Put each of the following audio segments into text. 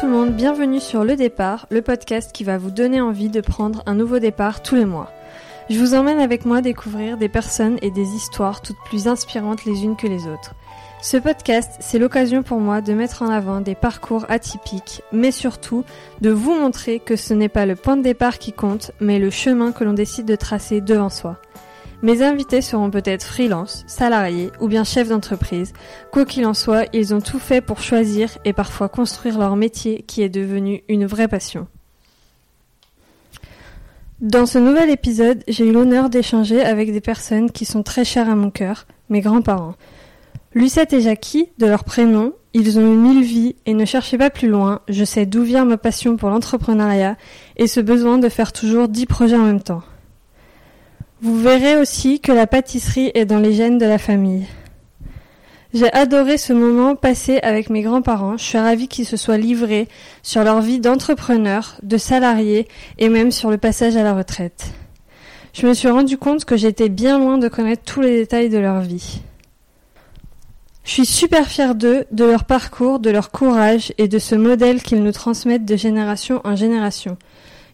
tout le monde, bienvenue sur Le Départ, le podcast qui va vous donner envie de prendre un nouveau départ tous les mois. Je vous emmène avec moi découvrir des personnes et des histoires toutes plus inspirantes les unes que les autres. Ce podcast, c'est l'occasion pour moi de mettre en avant des parcours atypiques, mais surtout de vous montrer que ce n'est pas le point de départ qui compte, mais le chemin que l'on décide de tracer devant soi. Mes invités seront peut-être freelance, salariés ou bien chefs d'entreprise. Quoi qu'il en soit, ils ont tout fait pour choisir et parfois construire leur métier qui est devenu une vraie passion. Dans ce nouvel épisode, j'ai eu l'honneur d'échanger avec des personnes qui sont très chères à mon cœur, mes grands-parents. Lucette et Jackie, de leur prénom, ils ont eu mille vies et ne cherchez pas plus loin, je sais d'où vient ma passion pour l'entrepreneuriat et ce besoin de faire toujours dix projets en même temps. Vous verrez aussi que la pâtisserie est dans les gènes de la famille. J'ai adoré ce moment passé avec mes grands-parents. Je suis ravie qu'ils se soient livrés sur leur vie d'entrepreneur, de salarié et même sur le passage à la retraite. Je me suis rendu compte que j'étais bien loin de connaître tous les détails de leur vie. Je suis super fière d'eux, de leur parcours, de leur courage et de ce modèle qu'ils nous transmettent de génération en génération.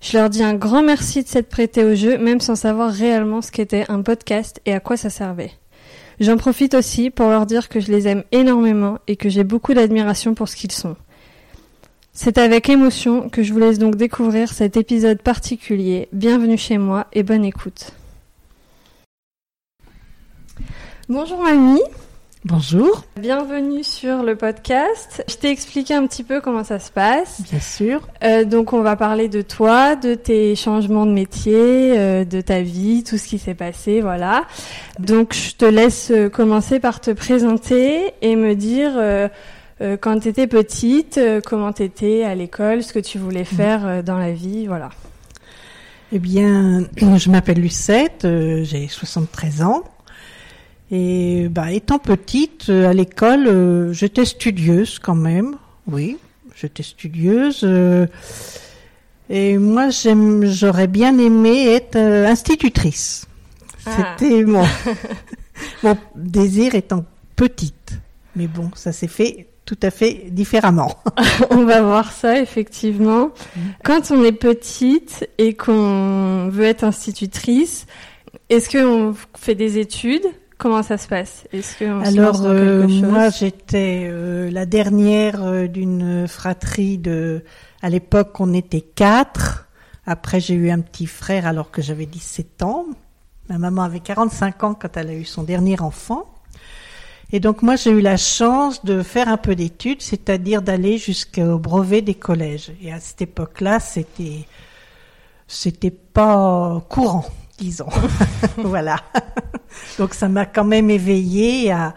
Je leur dis un grand merci de s'être prêté au jeu, même sans savoir réellement ce qu'était un podcast et à quoi ça servait. J'en profite aussi pour leur dire que je les aime énormément et que j'ai beaucoup d'admiration pour ce qu'ils sont. C'est avec émotion que je vous laisse donc découvrir cet épisode particulier. Bienvenue chez moi et bonne écoute. Bonjour mamie. Bonjour. Bienvenue sur le podcast. Je t'ai expliqué un petit peu comment ça se passe. Bien sûr. Euh, donc on va parler de toi, de tes changements de métier, euh, de ta vie, tout ce qui s'est passé, voilà. Donc je te laisse euh, commencer par te présenter et me dire euh, euh, quand tu étais petite, euh, comment tu étais à l'école, ce que tu voulais faire euh, dans la vie, voilà. Eh bien, je m'appelle Lucette, euh, j'ai 73 ans. Et bah, étant petite, euh, à l'école, euh, j'étais studieuse quand même. Oui, j'étais studieuse. euh, et moi, j'aurais bien aimé être euh, institutrice. Ah. C'était mon, mon désir étant petite. Mais bon, ça s'est fait tout à fait différemment. on va voir ça effectivement. Quand on est petite et qu'on veut être institutrice, est-ce qu'on fait des études Comment ça se passe? Est-ce Alors dans euh, quelque chose? moi j'étais euh, la dernière euh, d'une fratrie de à l'époque on était quatre. Après j'ai eu un petit frère alors que j'avais 17 ans. Ma maman avait 45 ans quand elle a eu son dernier enfant. Et donc moi j'ai eu la chance de faire un peu d'études, c'est-à-dire d'aller jusqu'au brevet des collèges. Et à cette époque-là, c'était c'était pas courant, disons. voilà. Donc ça m'a quand même éveillé à,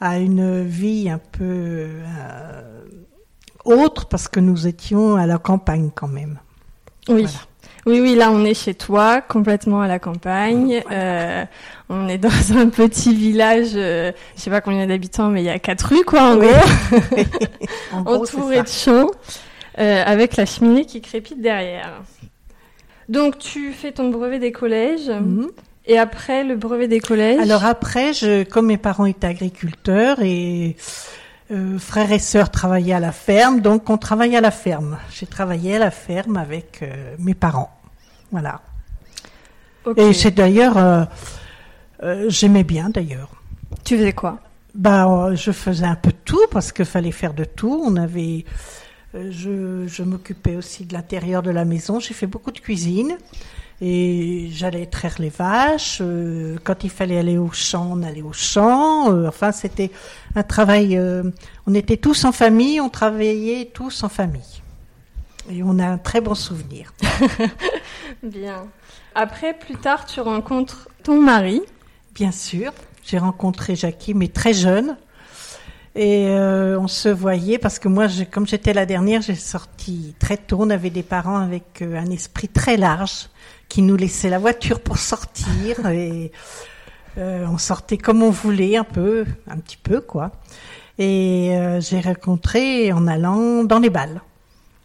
à une vie un peu euh, autre parce que nous étions à la campagne quand même. Oui. Voilà. Oui, oui, là on est chez toi, complètement à la campagne. Euh, on est dans un petit village, euh, je sais pas combien d'habitants, mais il y a quatre rues quoi, en Oui. gros, En gros, c'est entouré de champs, euh, avec la cheminée qui crépite derrière. Donc tu fais ton brevet des collèges, Mhm. et après le brevet des collèges? Alors après, je, comme mes parents étaient agriculteurs et euh, frères et sœurs travaillaient à la ferme, donc on travaillait à la ferme. J'ai travaillé à la ferme avec euh, mes parents. Voilà. Et c'est d'ailleurs, euh, j'aimais bien d'ailleurs. tu faisais quoi? Bah, je faisais un peu de tout parce qu'il fallait faire de tout. On avait, je, je m'occupais aussi de l'intérieur de la maison. J'ai fait beaucoup de cuisine et j'allais traire les vaches. euh, quand il fallait aller au champ, on allait au champ. euh, enfin, c'était un travail. euh, on était tous en famille, on travaillait tous en famille. Et on a un très bon souvenir. Bien. Après, plus tard, tu rencontres ton mari. Bien sûr, j'ai rencontré Jackie, mais très jeune. Et euh, on se voyait parce que moi, je- comme j'étais la dernière, j'ai sorti très tôt. On avait des parents avec euh, un esprit très large qui nous laissaient la voiture pour sortir et euh, on sortait comme on voulait, un peu, un petit peu quoi. Et euh, j'ai rencontré en allant dans les balles.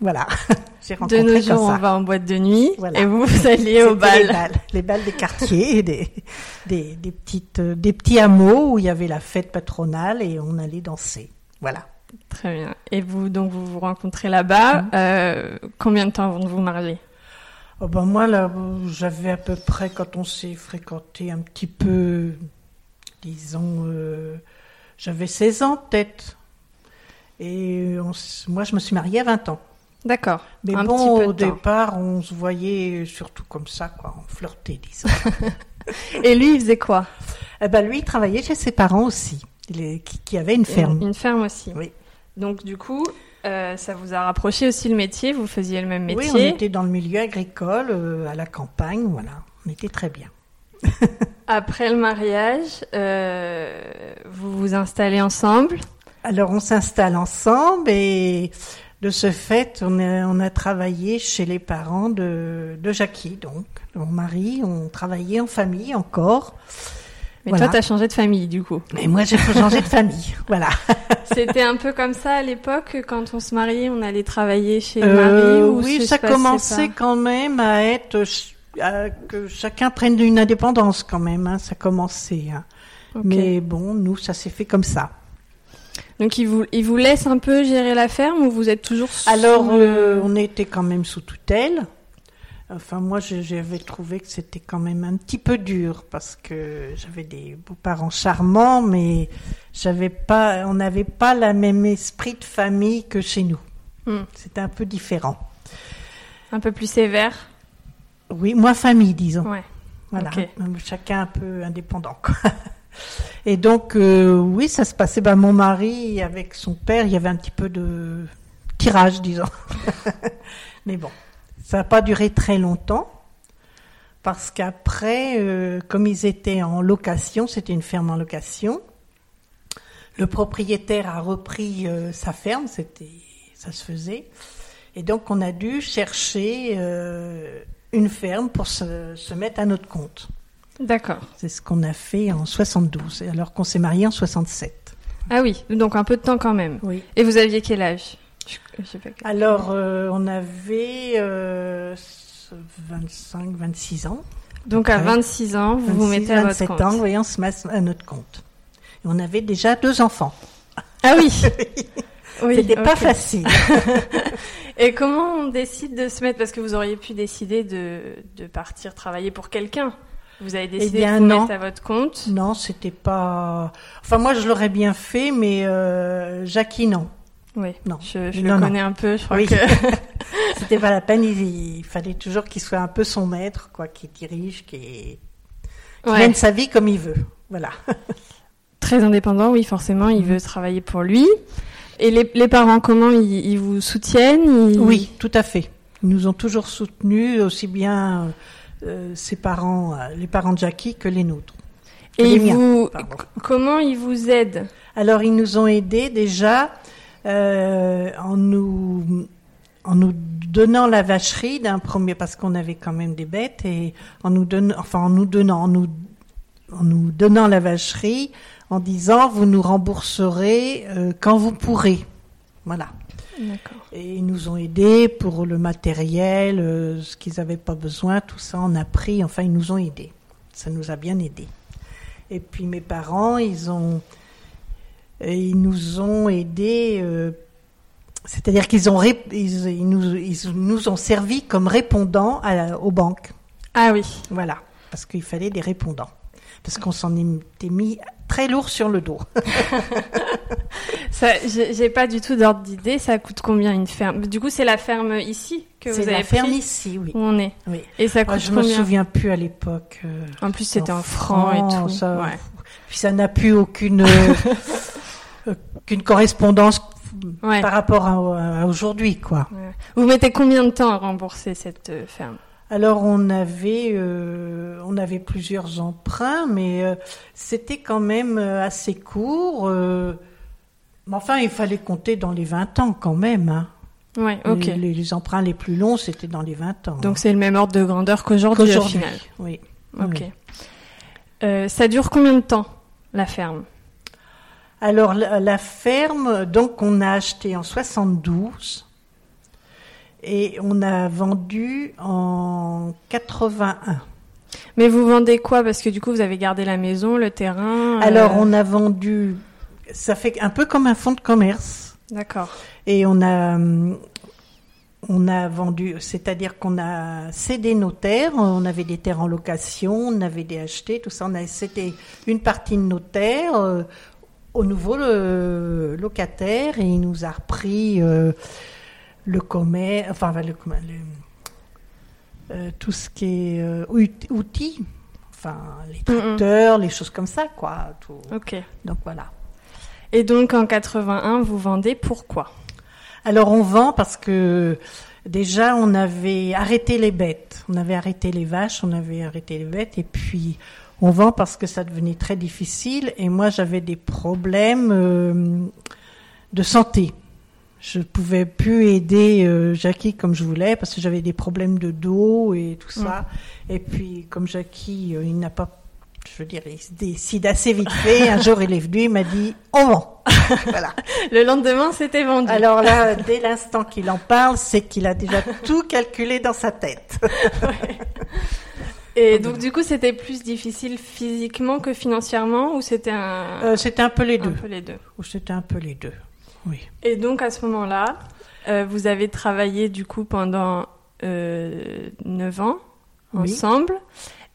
Voilà, j'ai De nos comme jours, ça. on va en boîte de nuit Voilà. et vous, vous alliez au bal. Les balles, les balles des quartiers, des, des, des petites, euh, des petits hameaux où il y avait la fête patronale et on allait danser. Voilà. Très bien. Et vous, donc, vous vous rencontrez là-bas. Mhm. Euh, combien de temps avant de vous marier? Oh ben moi, là, j'avais à peu près, quand on s'est fréquenté un petit peu, disons, euh, j'avais 16 ans peut-être. Et on moi, je me suis mariée à 20 ans. D'accord. Mais Un bon, petit peu au départ, on se voyait surtout comme ça, quoi. On flirtait, disons. Et lui, il faisait quoi? Eh ben, lui, il travaillait chez ses parents aussi, il est- qui, qui avait une ferme. Une ferme aussi. Oui. Donc, du coup, euh, ça vous a rapproché aussi le métier? Vous faisiez le même Oui, métier? on était dans le milieu agricole, euh, à la campagne, voilà. On était très bien. Après le mariage, euh, vous vous installez ensemble? Alors, on s'installe ensemble et de ce fait, on a, on a travaillé chez les parents de, de Jackie, donc. Mon mari, on travaillait en famille encore. Mais Voilà. toi, t'as changé de famille, du coup. Et moi, j'ai changé de famille, voilà. C'était un peu comme ça à l'époque, quand on se mariait, on allait travailler chez le Euh, ou oui, ça commençait pas quand même à être à- que chacun prenne une indépendance quand même. hein, ça commençait. hein. Mais bon, nous, ça s'est fait comme ça. Donc, il vous, il vous laisse un peu gérer la ferme ou vous êtes toujours sous Alors, euh, on était quand même sous tutelle. Enfin, moi, j'avais trouvé que c'était quand même un petit peu dur parce que j'avais des beaux-parents charmants, mais j'avais pas, on n'avait pas le même esprit de famille que chez nous. Hmm. C'était un peu différent. un peu plus sévère Oui, moins famille, disons. Ouais. Voilà, chacun un peu indépendant. quoi. Et donc, euh, oui, ça se passait. Ben, mon mari, avec son père, il y avait un petit peu de tirage, disons. Mais bon, ça n'a pas duré très longtemps. Parce qu'après, euh, comme ils étaient en location, c'était une ferme en location, le propriétaire a repris euh, sa ferme, c'était, ça se faisait. Et donc, on a dû chercher une ferme pour se mettre à notre compte. D'accord. C'est ce qu'on a fait en 72, alors qu'on s'est marié en 67. Ah oui, donc un peu de temps quand même. Oui. Et vous aviez quel âge? Je- sais pas quel- Alors, euh, on avait euh, 25, 26 ans. Donc à Ouais. 26 ans, vous vous 26, mettez à votre 27 compte. ans, oui, on se met à notre compte. Et on avait déjà deux enfants. Ah oui. oui C'était pas facile. Et comment on décide de se mettre? Parce que vous auriez pu décider de, de partir travailler pour quelqu'un. Vous avez décidé Eh bien, de vous non. mettre à votre compte. non, c'était pas. Enfin, moi, je l'aurais bien fait, mais euh, Jackie, non. Oui, Non. je, je Non, le non. connais un peu. Je crois Oui. que C'était pas la peine. Il, il fallait toujours qu'il soit un peu son maître, quoi, qui dirige, qui, qui Ouais. mène sa vie comme il veut. Voilà. très indépendant. Oui, forcément, il Mhm. veut travailler pour lui. Et les, les parents, comment ils, ils vous soutiennent Ils- Oui, tout à fait. Ils nous ont toujours soutenus, aussi bien euh, ses parents, euh, les parents de Jackie, que les nôtres. Et les ils miens, vous, comment ils vous aident? Alors, ils nous ont aidés déjà euh, en nous en nous donnant la vacherie d'un premier parce qu'on avait quand même des bêtes et en nous donnant enfin en nous donnant en nous en nous donnant la vacherie en disant vous nous rembourserez euh, quand vous pourrez. Voilà. Et ils nous ont aidés pour le matériel, euh, ce qu'ils n'avaient pas besoin, tout ça on a pris, enfin ils nous ont aidés. Ça nous a bien aidés. Et puis mes parents, ils ont, et ils nous ont aidés, euh, c'est-à-dire qu'ils ont, ils, ils nous, ils nous ont servi comme répondants à aux banques. Ah oui. Voilà, parce qu'il fallait des répondants. Parce qu'on s'en était mis très lourd sur le dos. Ça, j'ai pas du tout d'ordre d'idée. Ça coûte combien une ferme? Du coup, c'est la ferme ici que vous C'est avez la ferme pris ici, oui. où on est. oui. Et ça Moi, coûte je me combien? souviens plus à l'époque. euh, En plus, c'était en francs et tout. ça- Ouais. Puis ça n'a plus aucune, euh, aucune correspondance Ouais. par rapport à, à aujourd'hui, quoi. Ouais. Vous mettez combien de temps à rembourser cette euh, ferme? Alors on avait, euh, on avait plusieurs emprunts, mais euh, c'était quand même euh, assez court. euh, mais enfin, il fallait compter dans les 20 ans quand même. hein. Ouais, ok. Les, les- les emprunts les plus longs, c'était dans les 20 ans. Donc c'est le même ordre de grandeur qu'aujourd'hui au Qu'aujourd'hui, final. oui. Ok. Oui. Ça dure combien de temps la ferme? Alors la, la ferme, donc on a acheté en 72 et on a vendu en 81. Mais vous vendez quoi? Parce que du coup, vous avez gardé la maison, le terrain. euh, Alors on a vendu, ça fait un peu comme un fonds de commerce. D'accord. Et on a, hum, on a vendu, c'est-à-dire qu'on a cédé nos terres, on avait des terres en location, on avait des achetés, tout ça. On a cédé une partie de nos terres euh, au nouveau le, locataire et il nous a repris euh, le commerce, enfin le, euh, tout ce qui est euh, out- outils, enfin les tracteurs, les choses comme ça, quoi. tout. Ok. Donc voilà. Et donc en 81, vous vendez pourquoi? Alors on vend parce que déjà on avait arrêté les bêtes, on avait arrêté les vaches, on avait arrêté les bêtes et puis on vend parce que ça devenait très difficile et moi j'avais des problèmes euh, de santé. Je pouvais plus aider euh, Jackie comme je voulais parce que j'avais des problèmes de dos et tout ça. Et puis comme Jackie, euh, il n'a pas, je veux dire, il se décide assez vite fait. Un jour il est venu, il m'a dit on vend. voilà. Le lendemain, c'était vendu. Alors là, dès l'instant qu'il en parle, c'est qu'il a déjà tout calculé dans sa tête. Et donc du coup, c'était plus difficile physiquement que financièrement ou c'était un, Euh, c'était un peu les un deux. peu les deux Ou c'était un peu les deux. Oui. Et donc à ce moment-là, euh, vous avez travaillé du coup pendant euh, 9 ans Oui. ensemble.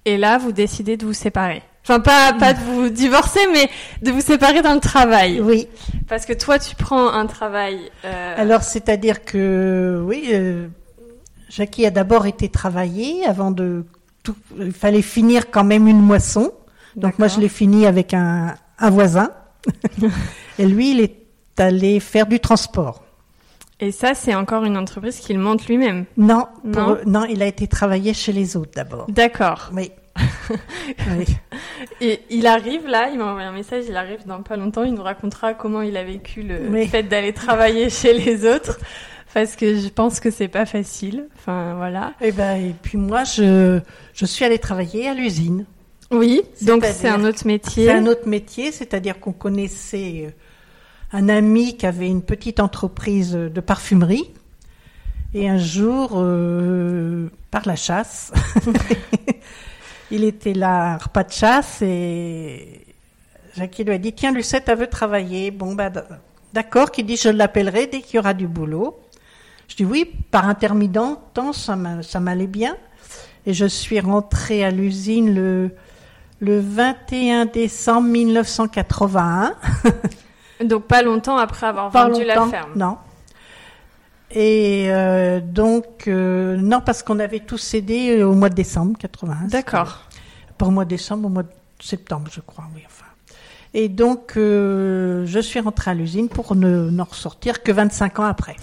Et là, vous décidez de vous séparer. Enfin, pas, pas de vous divorcer, mais de vous séparer dans le travail. Oui. Parce que toi, tu prends un travail. euh, Alors, c'est-à-dire que, oui, euh, Jackie a d'abord été travailler avant de tout. Il fallait finir quand même une moisson. Donc, moi, je l'ai fini avec un, un voisin. Et lui, il est allé faire du transport. Et ça, c'est encore une entreprise qu'il monte lui-même. Non, pour- Non. non, il a été travailler chez les autres d'abord. D'accord. Oui. oui. Et il arrive là, il m'a envoyé un message, il arrive dans pas longtemps, il nous racontera comment il a vécu le Oui. fait d'aller travailler chez les autres. Parce que je pense que c'est pas facile. Enfin, voilà. Et ben, et puis moi, je, je suis allée travailler à l'usine. Oui, donc c'est un autre métier. C'est un autre métier, c'est-à-dire qu'on connaissait euh, un ami qui avait une petite entreprise de parfumerie. Et un jour, euh, par la chasse, il était là, un repas de chasse, et Jackie lui a dit, tiens, Lucette, elle veut travailler. Bon, bah, d'accord, qui dit, je l'appellerai dès qu'il y aura du boulot. Je dis oui, par intermittent, m'a- ça m'allait bien. Et je suis rentrée à l'usine le, le 21 décembre 1981. Donc pas longtemps après avoir Pas vendu la ferme. Non. Et euh, donc, euh, non, parce qu'on avait tout cédé au mois de décembre 81. D'accord. Pas au mois de décembre, au mois de septembre, je crois, oui, enfin. Et donc, euh, je suis rentrée à l'usine pour ne n'en ressortir que 25 ans après.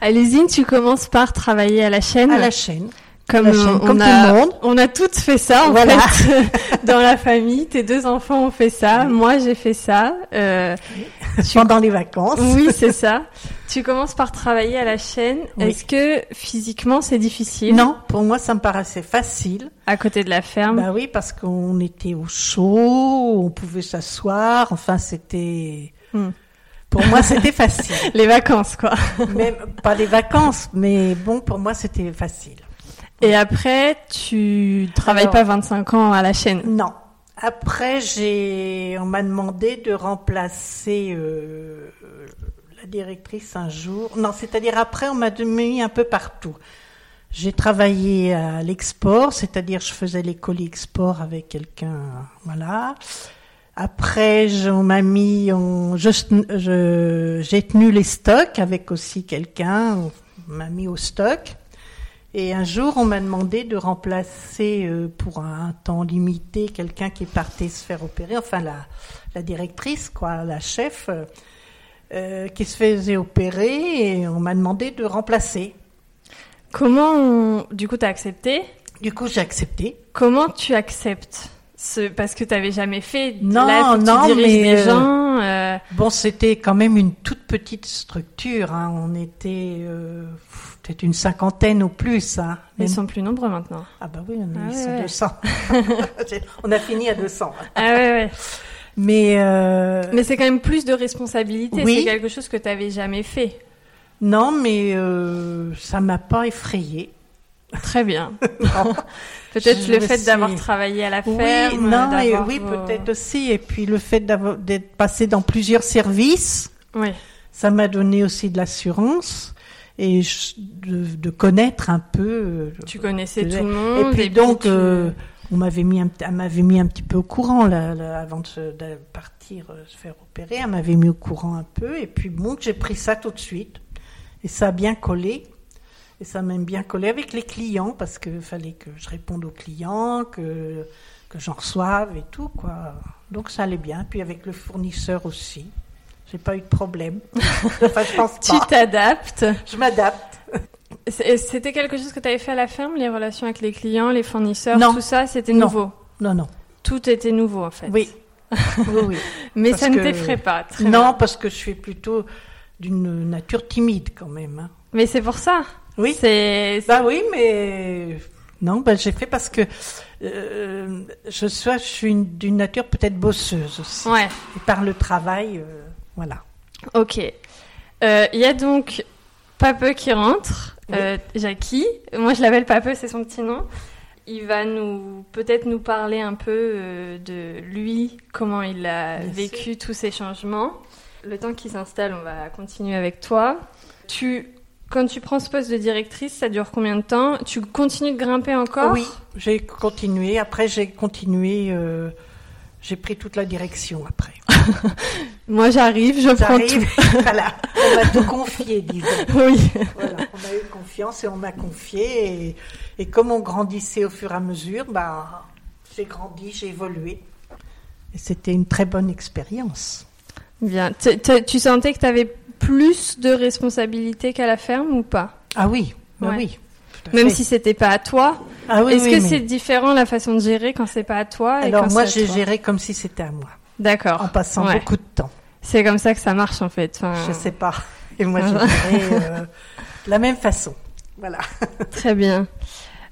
À l'usine, tu commences par travailler à la chaîne? À la chaîne. Comme la chaîne, on, comme a, tout le monde. on a toutes fait ça en Voilà. fait dans la famille. Tes deux enfants ont fait ça, moi j'ai fait ça. Euh, Pendant les vacances. oui, c'est ça. Tu commences par travailler à la chaîne. Oui. Est-ce que physiquement c'est difficile? Non, pour moi, ça me paraissait facile. à côté de la ferme? Bah oui, parce qu'on était au chaud, on pouvait s'asseoir. Enfin, c'était. Hmm. Pour moi, c'était facile. Les vacances quoi. Même pas les vacances, mais bon, pour moi, c'était facile. Et après, tu travailles Alors- pas 25 ans à la chaîne? Non. Après, j'ai, on m'a demandé de remplacer euh, la directrice un jour. Non, c'est-à-dire après, on m'a mis un peu partout. J'ai travaillé à l'export, c'est-à-dire je faisais les colis export avec quelqu'un, voilà. Après, je- on m'a mis, on, je, je- j'ai tenu les stocks avec aussi quelqu'un, on m'a mis au stock. Et un jour, on m'a demandé de remplacer euh, pour un temps limité quelqu'un qui partait se faire opérer, enfin la, la directrice, quoi, la chef, euh, euh, qui se faisait opérer, et on m'a demandé de remplacer. Comment, on- du coup, t'as accepté? Du coup, j'ai accepté. Comment tu acceptes ce... Parce que t'avais jamais fait. Non, Là, non, tu mais, des euh, gens. euh, Bon, c'était quand même une toute petite structure. Hein. On était euh, pff, peut-être une cinquantaine ou plus. Hein. Ils sont plus nombreux maintenant. Ah bah oui, on, Ah ils ouais, sont ouais. 200. on a fini à 200. Ah ouais, ouais. Mais, euh, Mais c'est quand même plus de responsabilité. Oui. C'est quelque chose que t'avais jamais fait. non, mais euh, ça m'a pas effrayée. Très bien. Non. Peut-être le fait suis- d'avoir travaillé à la Oui, ferme. non, et d'avoir oui, vos- peut-être aussi. Et puis le fait d'être passé dans plusieurs services, Oui. Ça m'a donné aussi de l'assurance et de, de connaître un peu. euh, Tu connaissais Et tout le monde. puis donc, tu- euh, on m'avait mis, un, m'avait mis un petit peu au courant là, là, avant de partir euh, se faire opérer. Elle m'avait mis au courant un peu. Et puis bon, j'ai pris ça tout de suite. Et ça a bien collé. Et ça m'a bien collé avec les clients parce qu'il fallait que je réponde aux clients, que, que j'en reçoive et tout. quoi. Donc ça allait bien. Puis avec le fournisseur aussi. J'ai pas eu de problème. enfin, je pense tu pas. t'adaptes. Je m'adapte. C'était quelque chose que tu avais fait à la ferme, les relations avec les clients, les fournisseurs, Non. tout ça, c'était nouveau? Non, non. Tout était nouveau en fait. Oui. oui, oui. Mais Parce ça ne que- t'effraie pas. Très non, bien. parce que je suis plutôt d'une nature timide quand même. hein. Mais c'est pour ça. Oui. C'est. Bah oui, mais non, bah j'ai fait parce que euh, je, sois, je suis une- d'une nature peut-être bosseuse aussi. Ouais. Et par le travail, euh, voilà. Ok. Euh, Il y a donc Papeux qui rentre, Oui. euh, Jackie. Moi, je l'appelle Papeux, c'est son petit nom. Il va nous peut-être nous parler un peu euh, de lui, comment il a Bien vécu tous ces changements. Le temps qu'il s'installe, on va continuer avec toi. Tu, quand tu prends ce poste de directrice, ça dure combien de temps? Tu continues de grimper encore? Oui, j'ai continué. Après, j'ai continué. euh, j'ai pris toute la direction après. Moi, j'arrive, je prends voilà. On m'a tout confié, disons. tout. Oui. Voilà, on a eu confiance et on m'a confié. Et, et comme on grandissait au fur et à mesure, bah, j'ai grandi, j'ai évolué. Et c'était une très bonne expérience. Bien. Tu- sentais que tu avais plus de responsabilités qu'à la ferme ou pas? Ah oui, bah Ouais. oui. tout Même fait. si c'était pas à toi. Ah oui, Est-ce oui, que mais- c'est différent la façon de gérer quand c'est pas à toi et Alors quand moi, j'ai géré comme si c'était à moi, en D'accord. passant Ouais. beaucoup de temps. C'est comme ça que ça marche en fait. Enfin, Je sais pas. Et moi, j'ai géré euh, de la même façon. Voilà. Très bien.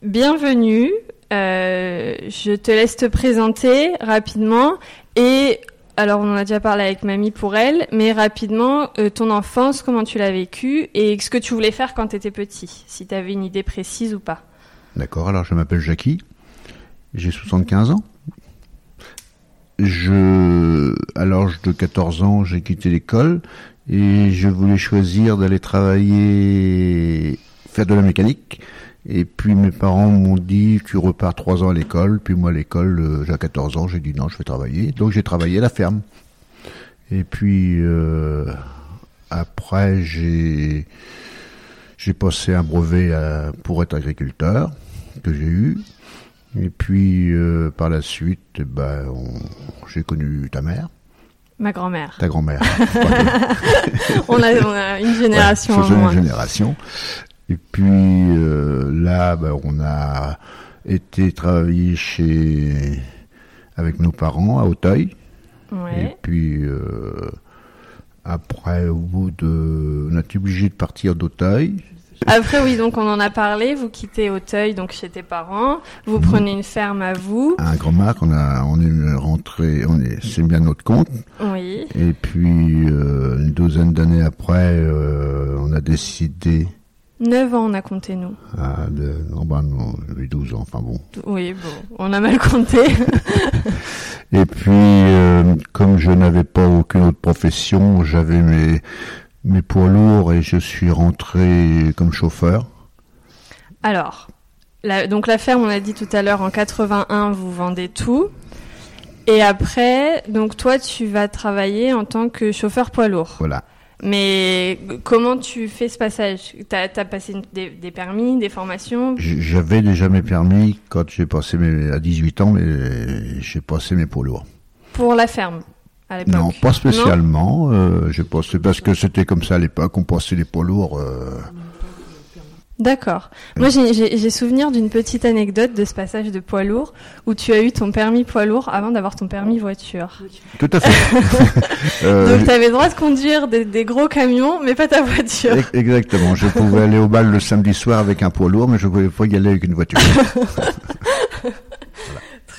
Bienvenue. Euh, je te laisse te présenter rapidement et alors on en a déjà parlé avec mamie pour elle, mais rapidement euh, ton enfance, comment tu l'as vécue et ce que tu voulais faire quand tu étais petit, si tu avais une idée précise ou pas. D'accord, alors je m'appelle Jackie, j'ai 75 ans. Je, à l'âge de 14 ans, j'ai quitté l'école et je voulais choisir d'aller travailler, faire de la mécanique. Et puis mes parents m'ont dit, tu repars trois ans à l'école. Puis moi à l'école, euh, j'ai 14 ans, j'ai dit non, je vais travailler. Donc j'ai travaillé à la ferme. Et puis euh, après, j'ai j'ai passé un brevet à- pour être agriculteur que j'ai eu. Et puis euh, par la suite, eh ben, on- j'ai connu ta mère, Ma grand-mère. ta grand-mère. on, a, on a une génération Ouais, en une génération. Et puis euh, là, ben, on a été travailler chez avec nos parents à Auteuil. Et puis euh, après, au bout de, on a été obligé de partir d'Auteuil. Après, oui, donc on en a parlé. Vous quittez Auteuil, donc chez tes parents. Vous Mhm. prenez une ferme à vous. À un grand marque, on a, on est rentré, on est, c'est bien notre compte. Oui. Et puis euh, une douzaine d'années après, euh, on a décidé, Neuf ans, on a compté, nous. ah, de, non, ben, non, j'avais 12 ans, enfin bon. Oui, bon, on a mal compté. Et puis, euh, comme je n'avais pas aucune autre profession, j'avais mes, mes poids lourds et je suis rentré comme chauffeur. Alors, la- donc la ferme, on a dit tout à l'heure, en 81, vous vendez tout. Et après, donc toi, tu vas travailler en tant que chauffeur poids lourd. Voilà. Mais comment tu fais ce passage? T'as as passé des, des permis, des formations? J'avais déjà mes permis quand j'ai passé mes, à 18 ans, mais j'ai passé mes poids lourds. pour la ferme? À l'époque Non, pas spécialement. euh, j'ai passé parce que c'était comme ça à l'époque. On passait les poids lourds. euh, D'accord. Moi, j'ai- souvenir d'une petite anecdote de ce passage de poids lourd où tu as eu ton permis poids lourd avant d'avoir ton permis voiture. tout à fait. Euh, Donc, tu avais le droit de conduire des, des gros camions, mais pas ta voiture. ex- Exactement. Je pouvais aller au bal le samedi soir avec un poids lourd, mais je ne pouvais pas y aller avec une voiture.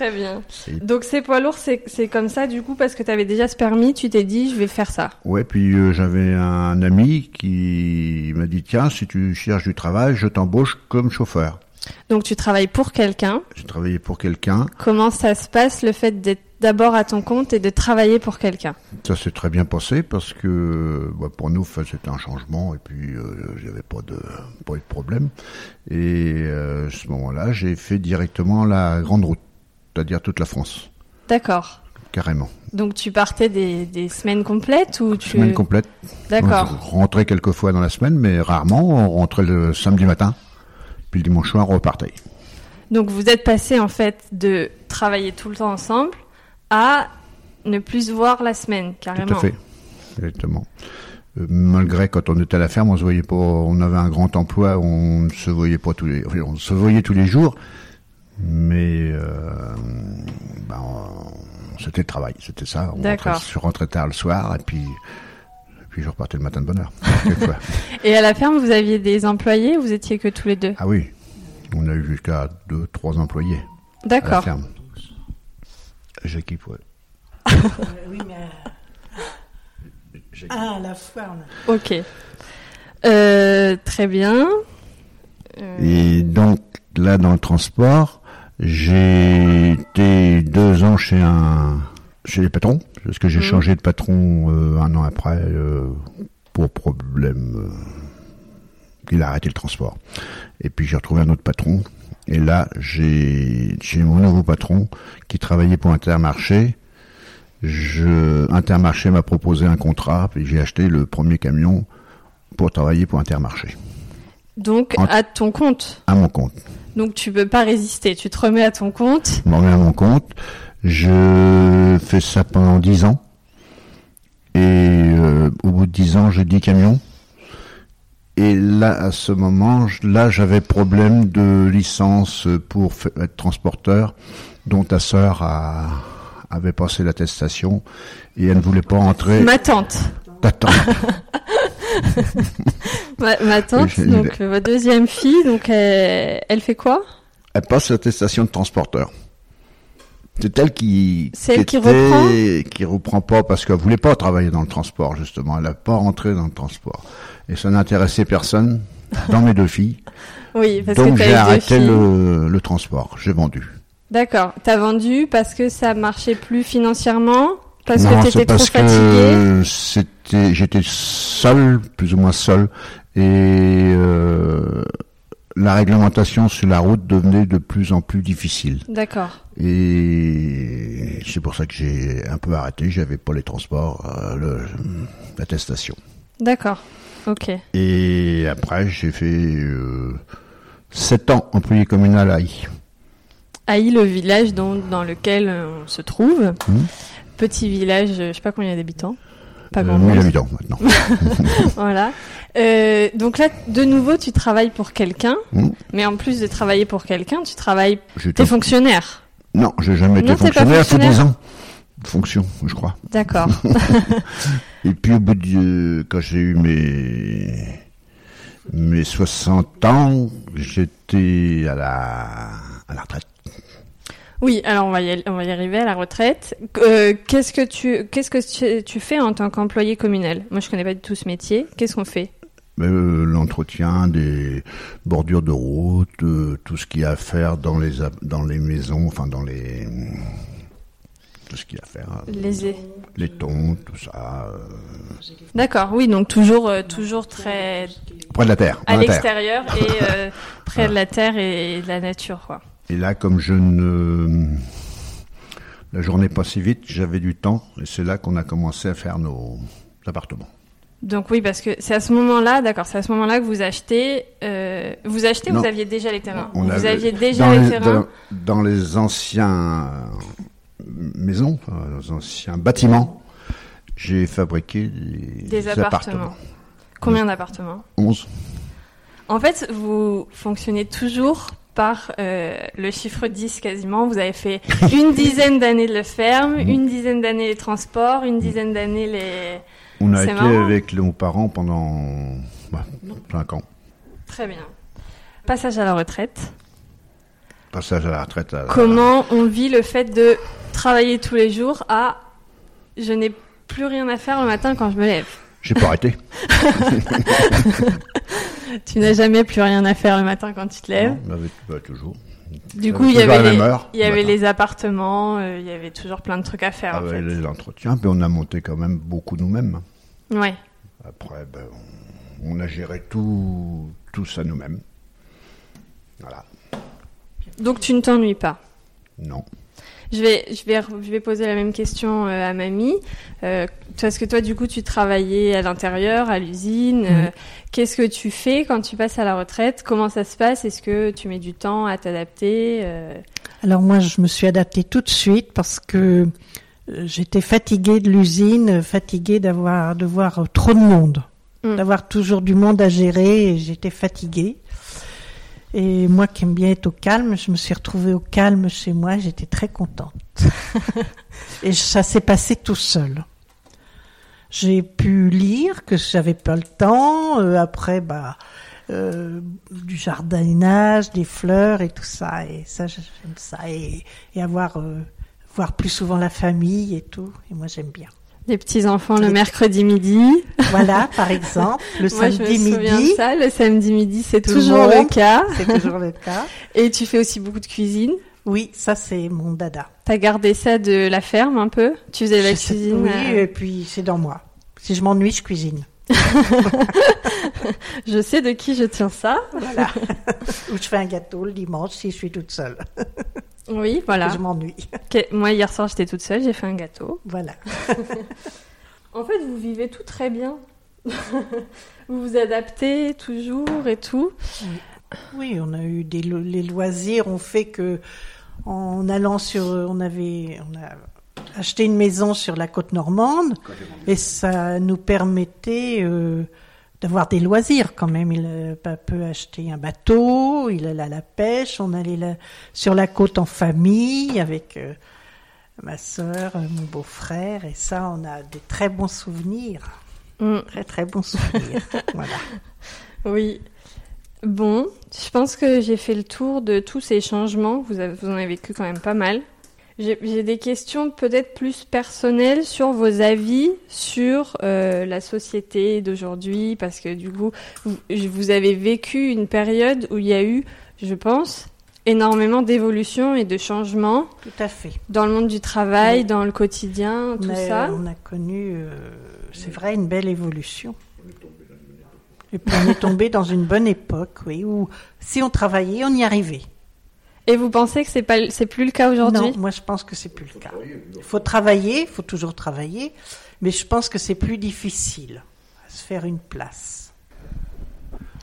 Très bien. Donc, ces poids lourds, c'est comme ça, du coup, parce que tu avais déjà ce permis, tu t'es dit, je vais faire ça. Ouais, puis euh, j'avais un ami qui m'a dit tiens, si tu cherches du travail, je t'embauche comme chauffeur. Donc, tu travailles pour quelqu'un. J'ai travaillé pour quelqu'un. Comment ça se passe, le fait d'être d'abord à ton compte et de travailler pour quelqu'un? Ça s'est très bien passé parce que bah, pour nous, c'était un changement et puis euh, il n'y avait pas de, pas eu de problème. Et euh, à ce moment-là, j'ai fait directement la grande route, c'est-à-dire toute la France, D'accord. carrément. Donc tu partais des, des semaines complètes ou tu... Semaine complète. D'accord. On rentrait quelques fois dans la semaine, mais rarement. On rentrait le samedi matin, puis le dimanche soir, on repartait. Donc vous êtes passé en fait de travailler tout le temps ensemble à ne plus se voir la semaine, carrément. Tout à fait, exactement. Euh, malgré quand on était à la ferme, on se voyait pas, on avait un grand emploi, on se voyait pas tous les, on se voyait tous les jours, mais euh, ben, on- c'était le travail, c'était ça. On D'accord. rentrait- Je rentrais tard le soir et puis, et puis je repartais le matin de bonne heure. Et à la ferme, vous aviez des employés ou vous étiez que tous les deux? Ah oui, on a eu jusqu'à deux, trois employés à la D'accord. ferme. J'équipe, ouais. Oui, mais ah, la a- Ok. Euh, très bien. Euh, Et donc là dans le transport, j'ai été deux ans chez un chez les patrons, parce que j'ai Mhm. changé de patron euh, un an après euh, pour problème. euh, il a arrêté le transport. Et puis j'ai retrouvé un autre patron. Et là j'ai j'ai mon nouveau patron qui travaillait pour Intermarché. Je Intermarché m'a proposé un contrat, puis j'ai acheté le premier camion pour travailler pour Intermarché donc En- à ton compte. à mon compte. Donc tu peux pas résister. Tu te remets à ton compte. Je remets à mon compte. Je fais ça pendant 10 ans. Et euh, au bout de 10 ans, j'ai 10 camions. Et là, à ce moment, là, j'avais problème de licence pour être transporteur, dont ta sœur a, avait passé l'attestation et elle ne voulait pas entrer. Ma tante. Ta tante. Ma, ma tante, donc euh, votre deuxième fille, donc elle, elle fait quoi? Elle passe l'attestation de transporteur. C'est elle qui, elle qui était- qui reprend pas parce qu'elle voulait pas travailler dans le transport justement. Elle n'a pas rentré dans le transport et ça n'intéressait personne dans mes deux filles. Oui, parce Donc que j'ai arrêté le, le transport. J'ai vendu. D'accord. T'as vendu parce que ça marchait plus financièrement, parce non, que t'étais trop fatigué. c'était, j'étais seul, plus ou moins seul, et euh, la réglementation sur la route devenait de plus en plus difficile. D'accord. Et c'est pour ça que j'ai un peu arrêté. J'avais pas les transports, euh, l'attestation. D'accord. Ok. Et après, j'ai fait euh, sept ans employé communal à I. Haï, le village dont- dans lequel euh, on se trouve. Mhm. Petit village, je sais pas combien il y a d'habitants. Pas Euh, grand 1000 monde. habitants maintenant. Voilà. Euh, donc là, de nouveau, tu travailles pour quelqu'un, Mhm. mais en plus de travailler pour quelqu'un, tu travailles. T'es fonctionnaire. Non, j'ai jamais Non, été fonctionnaire. Faut fonctionnaire 10 ans de fonction, je crois. D'accord. Et puis au bout de quand j'ai eu mes mes 60 ans, j'étais à la à la retraite. Oui. Alors on va y, on va y arriver à la retraite. Euh, qu'est-ce que tu, qu'est-ce que tu, tu fais en tant qu'employé communal? Moi, je connais pas du tout ce métier. Qu'est-ce qu'on fait? Euh, l'entretien des bordures de route, euh, tout ce qu'il y a à faire dans les ab- dans les maisons, enfin dans les tout ce qu'il y a à faire, Les. les tons, tout ça, euh, D'accord. Oui. Donc toujours, toujours très près de la terre. à l'extérieur et près de la terre et de la nature, quoi. Et là, comme je ne la journée passait vite, j'avais du temps, et c'est là qu'on a commencé à faire nos appartements. Donc oui, parce que c'est à ce moment-là, d'accord, c'est à ce moment-là que vous achetez, euh, vous achetez, Non. vous aviez déjà les terrains. On vous avait- aviez déjà dans les, les, terrains. dans, dans les anciens euh, maisons, enfin, les anciens bâtiments, j'ai fabriqué des, Des appartements. Combien d'appartements 11. En fait, vous fonctionnez toujours par euh, le chiffre 10 quasiment. Vous avez fait une dizaine d'années de ferme, une dizaine d'années les transports, une dizaine d'années les... On a été marrant. avec nos parents pendant bah, 5 ans. Très bien. Passage à la retraite. Passage à la retraite. À, Comment on vit le fait de travailler tous les jours à je n'ai plus rien à faire le matin quand je me lève? J'ai pas arrêté. Tu n'as jamais plus rien à faire le matin quand tu te lèves Non, bah, toujours. Du coup, il y avait, les, même heure, il y avait matin. les appartements, euh, il y avait toujours plein de trucs à faire en Avec fait. les entretiens, puis on a monté quand même beaucoup nous-mêmes. Ouais. Après, ben, on, on a géré tout, tout ça nous-mêmes. Voilà. Donc tu ne t'ennuies pas? Non. Je vais, je vais, je vais poser la même question euh, à mamie. Euh, parce que toi, du coup, tu travaillais à l'intérieur, à l'usine. Euh, Qu'est-ce que tu fais quand tu passes à la retraite? Comment ça se passe? Est-ce que tu mets du temps à t'adapter Euh, Alors moi, je me suis adaptée tout de suite parce que j'étais fatiguée de l'usine, fatiguée d'avoir de voir trop de monde, Mm. d'avoir toujours du monde à gérer. Et j'étais fatiguée. Et moi qui aime bien être au calme, je me suis retrouvée au calme chez moi. J'étais très contente. et ça s'est passé tout seul. J'ai pu lire que j'avais pas le temps. Euh, après, bah, euh, du jardinage, des fleurs et tout ça. Et ça, j'aime ça. Et, et avoir, euh, voir plus souvent la famille et tout. Et moi, j'aime bien. Les petits enfants le mercredi midi. Voilà, par exemple, le Moi, je me samedi souviens midi. de ça. Le samedi midi, c'est le toujours le cas. C'est toujours le cas. Et tu fais aussi beaucoup de cuisine? Oui, ça, c'est mon dada. T'as gardé ça de la ferme un peu? Tu faisais la Je sais- cuisine Oui, euh, et puis c'est dans moi. Si je m'ennuie, je cuisine. Je sais de qui je tiens ça. Voilà. Ou je fais un gâteau le dimanche si je suis toute seule. Oui, voilà. Je m'ennuie. Moi, hier soir, j'étais toute seule, j'ai fait un gâteau. Voilà. En fait, vous vivez tout très bien. vous vous adaptez toujours et tout. Oui, on a eu des lo- les loisirs ont fait que en allant sur on avait on a acheté une maison sur la côte normande et ça nous permettait euh, d'avoir des loisirs quand même. Il a pas peu acheté un bateau, il allait à la pêche, on allait là- sur la côte en famille avec euh, ma sœur, euh, mon beau-frère et ça on a des très bons souvenirs, Mm, très très bons souvenirs. voilà. oui. Bon, je pense que j'ai fait le tour de tous ces changements. Vous, avez- vous en avez vécu quand même pas mal. J'ai des questions peut-être plus personnelles sur vos avis sur euh, la société d'aujourd'hui, parce que du coup, vous, vous avez vécu une période où il y a eu, je pense, énormément d'évolutions et de changements Tout à fait. dans le monde du travail, Oui. dans le quotidien, tout ça. On a connu, euh, c'est vrai, une belle évolution. Et puis on est tombé dans une bonne époque, oui, où si on travaillait, on y arrivait. Et vous pensez que c'est pas, c'est plus le cas aujourd'hui? Non, moi je pense que c'est plus le cas. Il faut travailler, il faut toujours travailler, mais je pense que c'est plus difficile à se faire une place.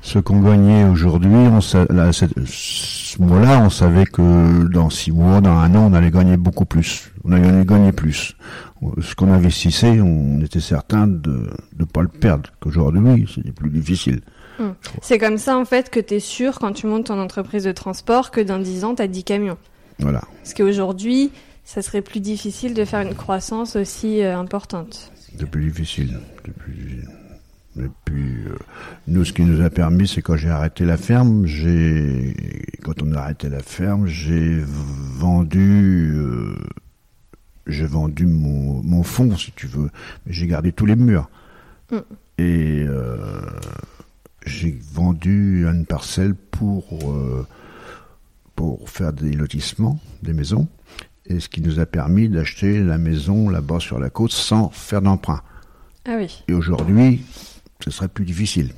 Ce qu'on gagnait aujourd'hui, on là, ce mois-là, on savait que dans six mois, dans un an, on allait gagner beaucoup plus. On allait gagner plus. Ce qu'on investissait, on était certain de ne pas le perdre. Qu'aujourd'hui, c'est plus difficile. C'est comme ça en fait que tu es sûr quand tu montes ton entreprise de transport que dans 10 ans tu as 10 camions. Voilà. Parce qu'aujourd'hui, ça serait plus difficile de faire une croissance aussi euh, importante. C'est plus difficile. C'est plus difficile. Et puis, euh, nous, ce qui nous a permis, c'est quand j'ai arrêté la ferme, j'ai, quand on a arrêté la ferme, j'ai vendu, euh, j'ai vendu mon, mon fond, si tu veux, mais j'ai gardé tous les murs. Mm. Et euh, j'ai vendu une parcelle pour euh, pour faire des lotissements, des maisons, et ce qui nous a permis d'acheter la maison là-bas sur la côte sans faire d'emprunt. Ah oui, Et aujourd'hui, ce serait plus difficile.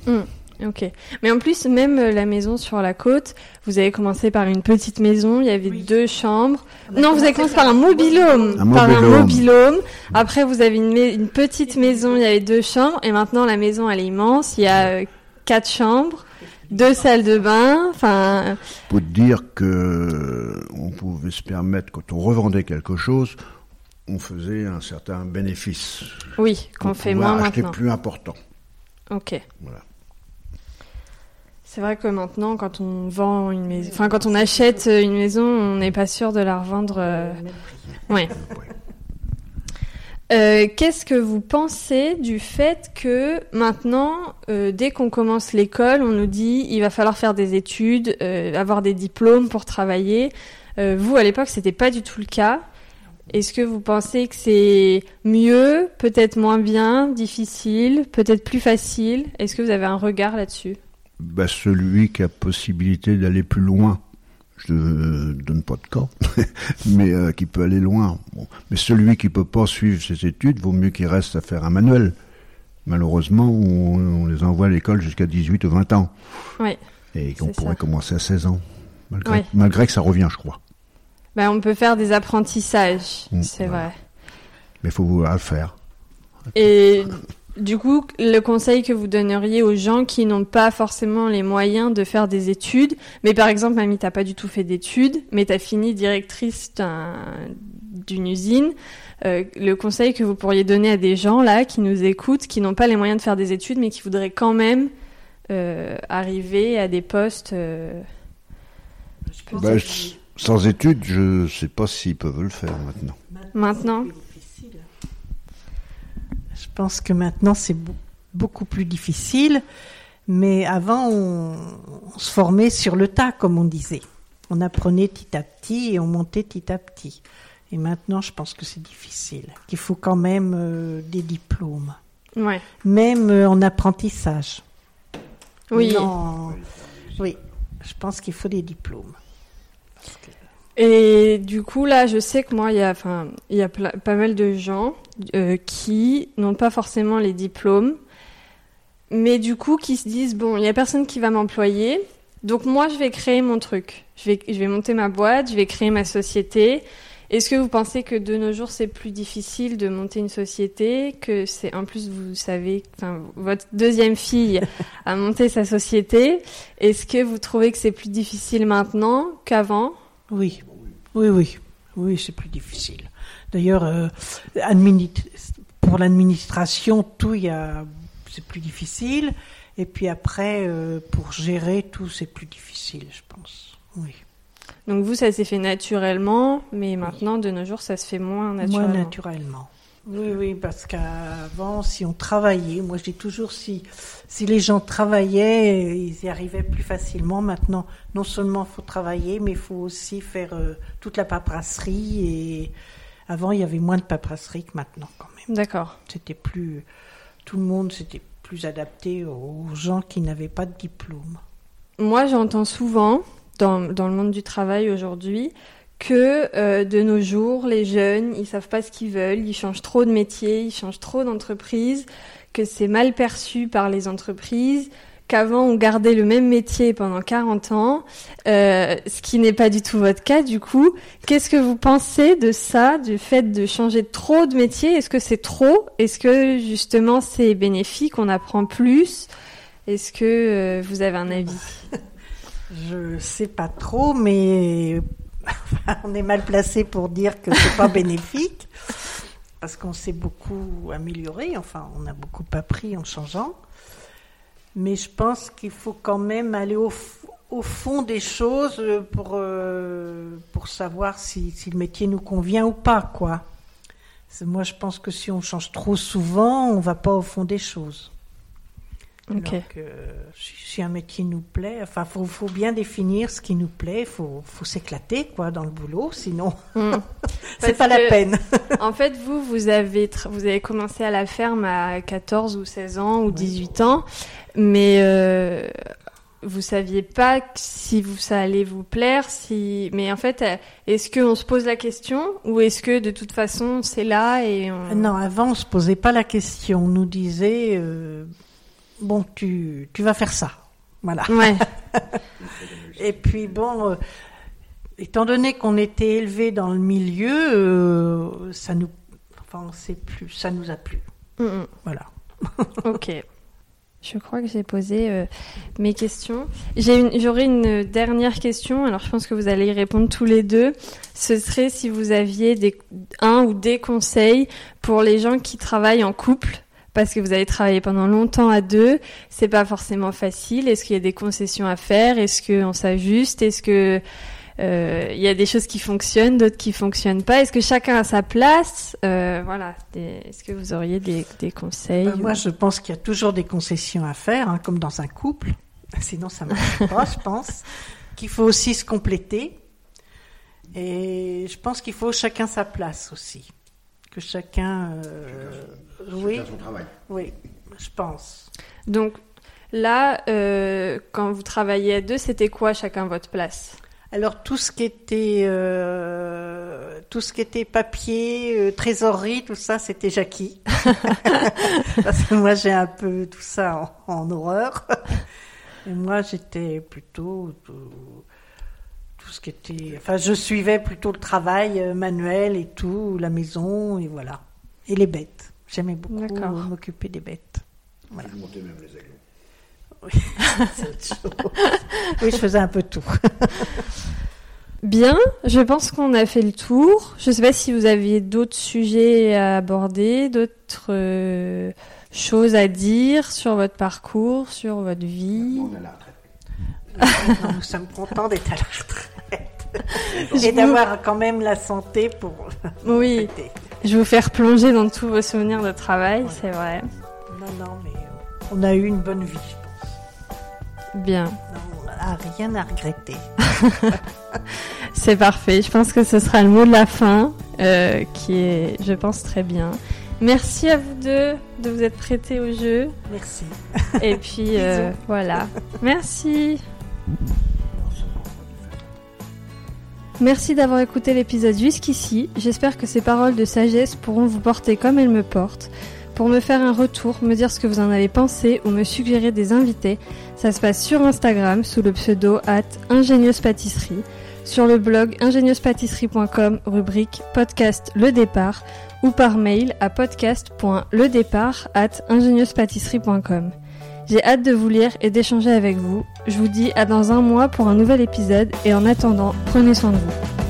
ok. Mais en plus, même euh, la maison sur la côte, vous avez commencé par une petite maison, il y avait Oui. deux chambres. Non, vous avez commencé par un mobilhome. Un par un mobilhome. Après, vous avez une, une petite maison, il y avait deux chambres. Et maintenant, la maison, elle est immense. Il y a euh, quatre chambres, deux salles de bain. Enfin, Pour te dire que on pouvait se permettre, quand on revendait quelque chose, on faisait un certain bénéfice. oui, qu'on On fait moins acheter maintenant. plus important. Ok. Voilà. C'est vrai que maintenant, quand on vend une maison, enfin, quand on achète euh, une maison, on n'est pas sûr de la revendre. euh, Ouais. Euh, Qu'est-ce que vous pensez du fait que maintenant, euh, dès qu'on commence l'école, on nous dit il va falloir faire des études, euh, avoir des diplômes pour travailler. Vous, à l'époque, c'était pas du tout le cas. Est-ce que vous pensez que c'est mieux, peut-être moins bien, difficile, peut-être plus facile? Est-ce que vous avez un regard là-dessus? Bah, celui qui a possibilité d'aller plus loin je ne donne pas de cas, mais euh, qui peut aller loin. Bon. Mais celui qui peut pas suivre ses études, vaut mieux qu'il reste à faire un manuel. Malheureusement, on, on les envoie à l'école jusqu'à 18 ou 20 ans. Oui. Et qu'on pourrait ça. commencer à 16 ans. Malgré, Oui. malgré que ça revient, je crois. Ben, on peut faire des apprentissages, Mm, c'est voilà. vrai. Mais il faut vouloir le faire. Et du coup, le conseil que vous donneriez aux gens qui n'ont pas forcément les moyens de faire des études, mais par exemple, Mamie, t'as pas du tout fait d'études, mais t'as fini directrice d'un- d'une usine, euh, le conseil que vous pourriez donner à des gens là qui nous écoutent, qui n'ont pas les moyens de faire des études, mais qui voudraient quand même euh, arriver à des postes. euh, Je pense Bah, que sans études, je sais pas s'ils peuvent le faire maintenant. Maintenant? Je pense que maintenant c'est beau- beaucoup plus difficile, mais avant on, on se formait sur le tas, comme on disait. On apprenait petit à petit et on montait petit à petit. Et maintenant, je pense que c'est difficile, qu'il faut quand même euh, des diplômes, Ouais. même euh, en apprentissage. Oui. Non, oui, je pense qu'il faut des diplômes. Et du coup, là, je sais que moi, il y a, enfin, il y a pas mal de gens euh, qui n'ont pas forcément les diplômes, mais du coup, qui se disent bon, il y a personne qui va m'employer, donc moi, je vais créer mon truc. Je vais, je vais monter ma boîte, je vais créer ma société. Est-ce que vous pensez que de nos jours, c'est plus difficile de monter une société, que c'est en plus, vous savez, enfin, votre deuxième fille a monté sa société? Est-ce que vous trouvez que c'est plus difficile maintenant qu'avant? Oui, oui, oui, oui, c'est plus difficile. D'ailleurs, euh, pour l'administration, tout, y a, c'est plus difficile. Et puis après, euh, pour gérer tout, c'est plus difficile, je pense. Oui, Donc vous, ça s'est fait naturellement, mais maintenant, de nos jours, ça se fait moins naturellement. moins naturellement. Oui, oui, parce qu'avant, si on travaillait, moi je dis toujours si si les gens travaillaient, ils y arrivaient plus facilement. Maintenant, non seulement faut travailler, mais il faut aussi faire euh, toute la paperasserie. Et avant, il y avait moins de paperasserie que maintenant, quand même. D'accord. C'était plus tout le monde, c'était plus adapté aux gens qui n'avaient pas de diplôme. Moi, j'entends souvent, dans, dans le monde du travail aujourd'hui, que euh, de nos jours, les jeunes, ils savent pas ce qu'ils veulent, ils changent trop de métier, ils changent trop d'entreprise, que c'est mal perçu par les entreprises, qu'avant on gardait le même métier pendant 40 ans, euh, ce qui n'est pas du tout votre cas du coup. Qu'est-ce que vous pensez de ça, du fait de changer trop de métier? Est-ce que c'est trop? Est-ce que justement c'est bénéfique, on apprend plus? Est-ce que euh, vous avez un avis? Je sais pas trop, mais on est mal placé pour dire que c'est pas bénéfique, parce qu'on s'est beaucoup amélioré. Enfin, on a beaucoup appris en changeant. Mais je pense qu'il faut quand même aller au, fond des choses pour euh, savoir si, le métier nous convient ou pas, Moi, je pense que si on change trop souvent, on va pas au fond des choses. Alors que si, un métier nous plaît, enfin, faut, faut bien définir ce qui nous plaît. Faut, faut s'éclater, quoi, dans le boulot. Sinon, Hmm. c'est pas la peine. En fait, vous, vous avez, vous avez commencé à la ferme à 14 ou 16 ans ou 18 ans, mais euh, vous saviez pas si vous, ça allait vous plaire, si, mais en fait, euh, est-ce qu'on se pose la question ou est-ce que de toute façon c'est là et on... Non, avant, on se posait pas la question. On nous disait, euh, bon, tu, tu vas faire ça. Voilà. Ouais, Et puis, bon, euh, étant donné qu'on était élevé dans le milieu, euh, ça nous, enfin, on plus, ça nous a plu. Voilà. ok. Je crois que j'ai posé euh, mes questions. J'ai une, j'aurais une dernière question. Alors, je pense que vous allez y répondre tous les deux. Ce serait si vous aviez des, un ou des conseils pour les gens qui travaillent en couple, parce que vous avez travaillé pendant longtemps à deux. C'est pas forcément facile. Est-ce qu'il y a des concessions à faire? Est-ce qu'on s'ajuste? Est-ce que euh, il y a des choses qui fonctionnent, d'autres qui fonctionnent pas? Est-ce que chacun a sa place? Euh, Voilà. Est-ce que vous auriez des, des conseils? Ben, moi, je pense qu'il y a toujours des concessions à faire, hein, comme dans un couple. Sinon, ça marche pas, je pense. Qu'il faut aussi se compléter. Et je pense qu'il faut chacun sa place aussi. Que chacun. euh, oui, son travail. oui, je pense. Donc là, euh, quand vous travaillez à deux, c'était quoi chacun votre place? Alors tout ce qui était euh, tout ce qui était papier, euh, trésorerie, tout ça, c'était Jackie. Parce que moi j'ai un peu tout ça en, en horreur. Et moi j'étais plutôt tout, tout ce qui était. Enfin, je suivais plutôt le travail manuel et tout, la maison et voilà. Et les bêtes. J'aimais beaucoup m'occuper des bêtes. Voilà. Je montais même les autre chose. Oui, je faisais un peu tout. Bien, je pense qu'on a fait le tour. Je sais pas si vous aviez d'autres sujets à aborder, d'autres euh, choses à dire sur votre parcours, sur votre vie. On a la retraite. Non, nous sommes contents d'être à la retraite. Et d'avoir quand même la santé pour. Oui. Je vais vous faire plonger dans tous vos souvenirs de travail, c'est vrai. Non, non, mais euh, on a eu une bonne vie, je pense. Bien, Non, on n'a rien à regretter. c'est parfait. Je pense que ce sera le mot de la fin, euh, qui est, je pense, très bien. Merci à vous deux de vous être prêtés au jeu. Merci. Et puis, euh, voilà. Merci. Merci d'avoir écouté l'épisode jusqu'ici. J'espère que ces paroles de sagesse pourront vous porter comme elles me portent. Pour me faire un retour, me dire ce que vous en avez pensé ou me suggérer des invités, ça se passe sur Instagram sous le pseudo at ingénieuse pâtisserie, sur le blog ingénieusepâtisserie.com rubrique podcast le départ ou par mail à podcast.ledépart at ingénieusepâtisserie.com. J'ai hâte de vous lire et d'échanger avec vous. Je vous dis à dans un mois pour un nouvel épisode et en attendant, prenez soin de vous.